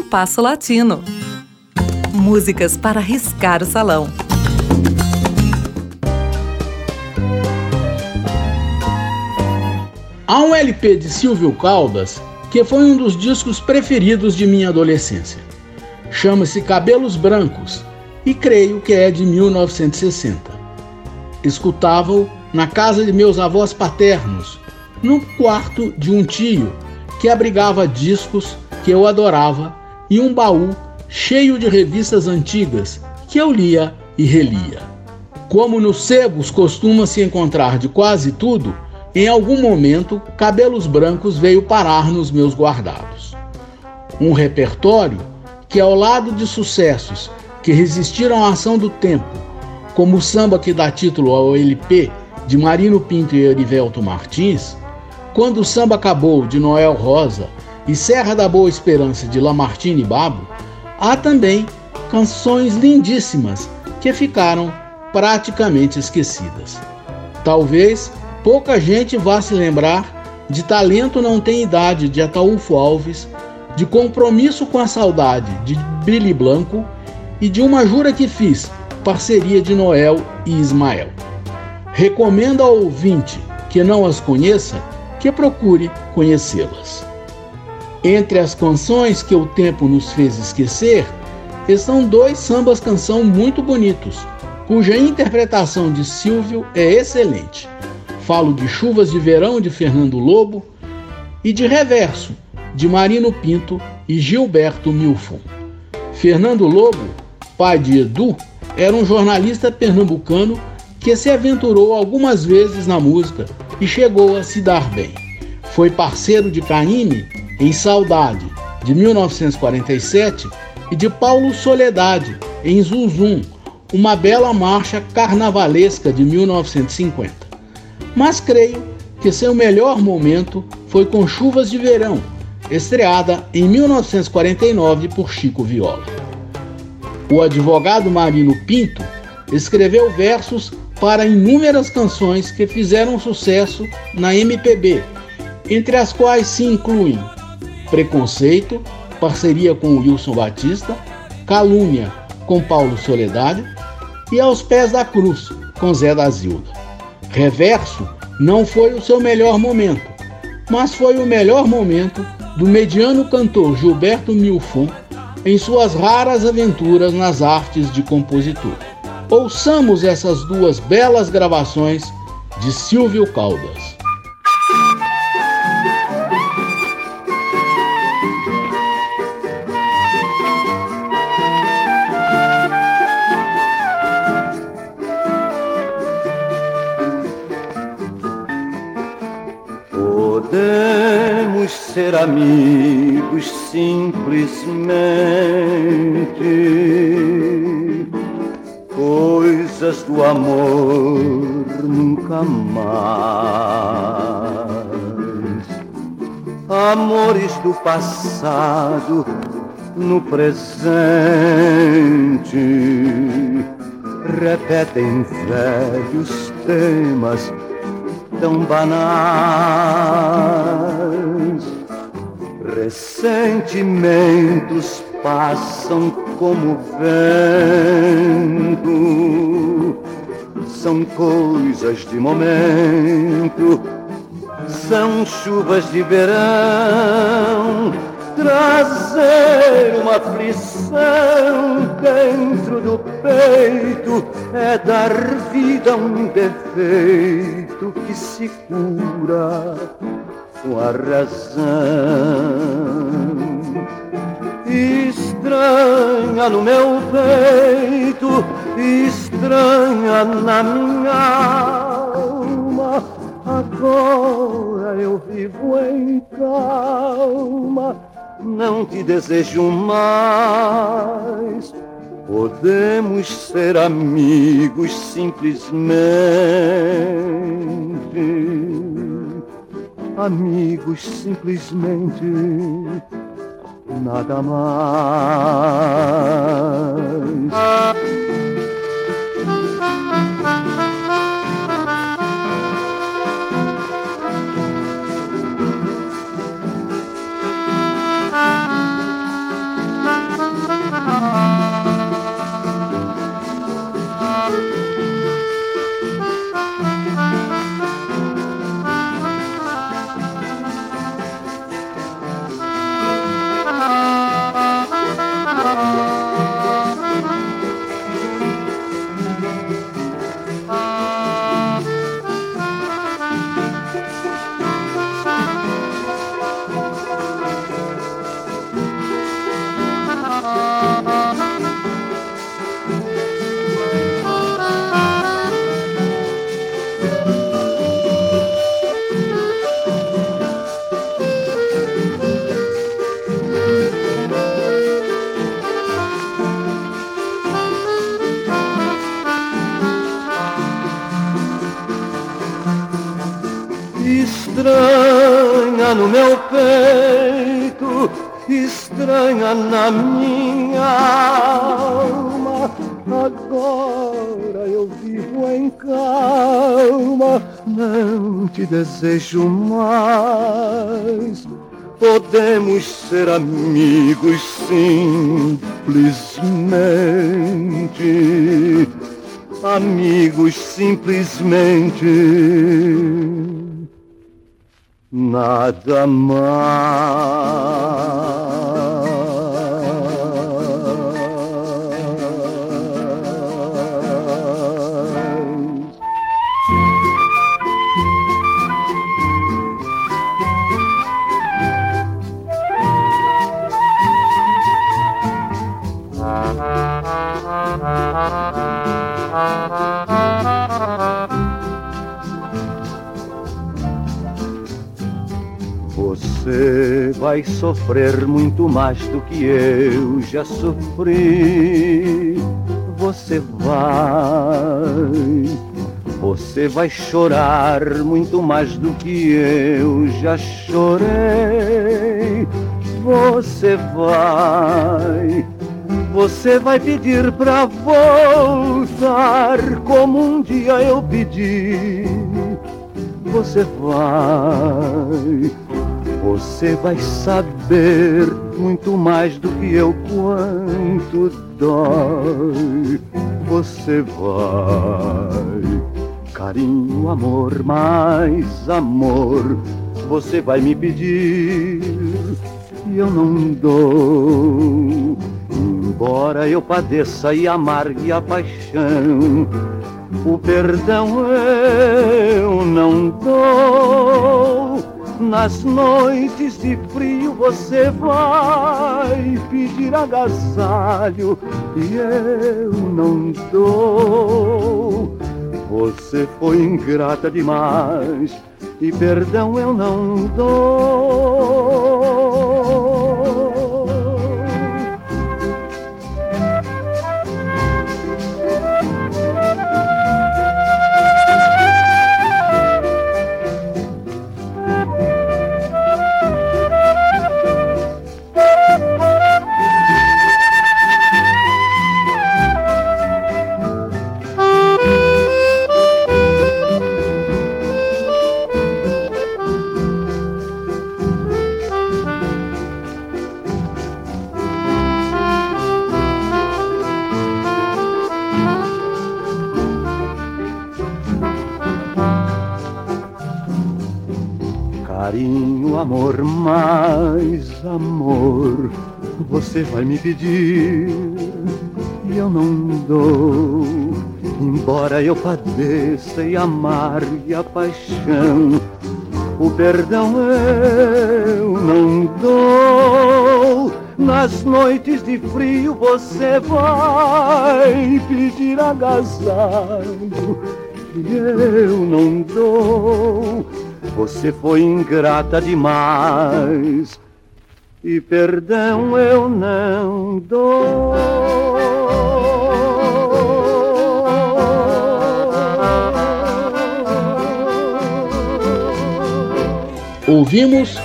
Compasso Latino. Músicas para riscar o salão. Há um LP de Silvio Caldas que foi um dos discos preferidos de minha adolescência. Chama-se Cabelos Brancos e creio que é de 1960. Escutava-o na casa de meus avós paternos, no quarto de um tio que abrigava discos que eu adorava e um baú cheio de revistas antigas que eu lia e relia. Como nos sebos costuma se encontrar de quase tudo, em algum momento Cabelos Brancos veio parar nos meus guardados. Um repertório que, ao lado de sucessos que resistiram à ação do tempo, como o samba que dá título ao LP de Marino Pinto e Erivelto Martins, Quando o Samba Acabou de Noel Rosa e Serra da Boa Esperança de Lamartine Babo, há também canções lindíssimas que ficaram praticamente esquecidas. Talvez pouca gente vá se lembrar de Talento Não Tem Idade de Ataúfo Alves, de Compromisso com a Saudade de Billy Blanco e de Uma Jura que Fiz, parceria de Noel e Ismael. Recomendo ao ouvinte que não as conheça que procure conhecê-las. Entre as canções que o tempo nos fez esquecer, estão dois sambas canção muito bonitos, cuja interpretação de Silvio é excelente. Falo de Chuvas de Verão de Fernando Lobo e de Reverso de Marino Pinto e Gilberto Milfon. Fernando Lobo, pai de Edu, era um jornalista pernambucano que se aventurou algumas vezes na música e chegou a se dar bem. Foi parceiro de Caymmi em Saudade, de 1947, e de Paulo Soledade, em Zuzum, uma bela marcha carnavalesca de 1950. Mas creio que seu melhor momento foi com Chuvas de Verão, estreada em 1949 por Chico Viola. O advogado Marino Pinto escreveu versos para inúmeras canções que fizeram sucesso na MPB, entre as quais se incluem Preconceito, parceria com Wilson Batista, Calúnia, com Paulo Soledade e Aos Pés da Cruz, com Zé da Zilda. Reverso não foi o seu melhor momento, mas foi o melhor momento do mediano cantor Gilberto Milfon em suas raras aventuras nas artes de compositor. Ouçamos essas duas belas gravações de Silvio Caldas. Ser amigos simplesmente, coisas do amor nunca mais. Amores do passado no presente repetem velhos temas tão banais. Ressentimentos passam como vento, são coisas de momento, são chuvas de verão, trazer uma aflição dentro do peito é dar vida a um defeito que se cura com a razão. Estranha no meu peito, estranha na minha alma. Agora eu vivo em calma, não te desejo mais. Podemos ser amigos simplesmente amigos simplesmente nada mais. Estranha na minha alma. Agora eu vivo em calma, não te desejo mais. Podemos ser amigos simplesmente, amigos simplesmente nada mais. Vai sofrer muito mais do que eu já sofri. Você vai, você vai chorar muito mais do que eu já chorei. Você vai, você vai pedir pra voltar como um dia eu pedi. Você vai você vai saber muito mais do que eu quanto dói. Você vai, carinho, amor, mais amor. Você vai me pedir e eu não dou. Embora eu padeça e amargue a paixão, o perdão eu não dou nas noites de frio você vai pedir agasalho e eu não dou. Você foi ingrata demais e perdão eu não dou. Mais amor, você vai me pedir e eu não dou. Embora eu padeça e amargue a paixão, o perdão eu não dou. Nas noites de frio você vai pedir agasalho e eu não dou você foi ingrata demais e perdão eu não dou. Ouvimos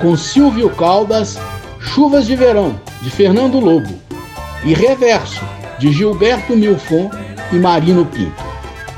com Silvio Caldas Chuvas de Verão, de Fernando Lobo, e Reverso, de Gilberto Milfon e Marino Pinto.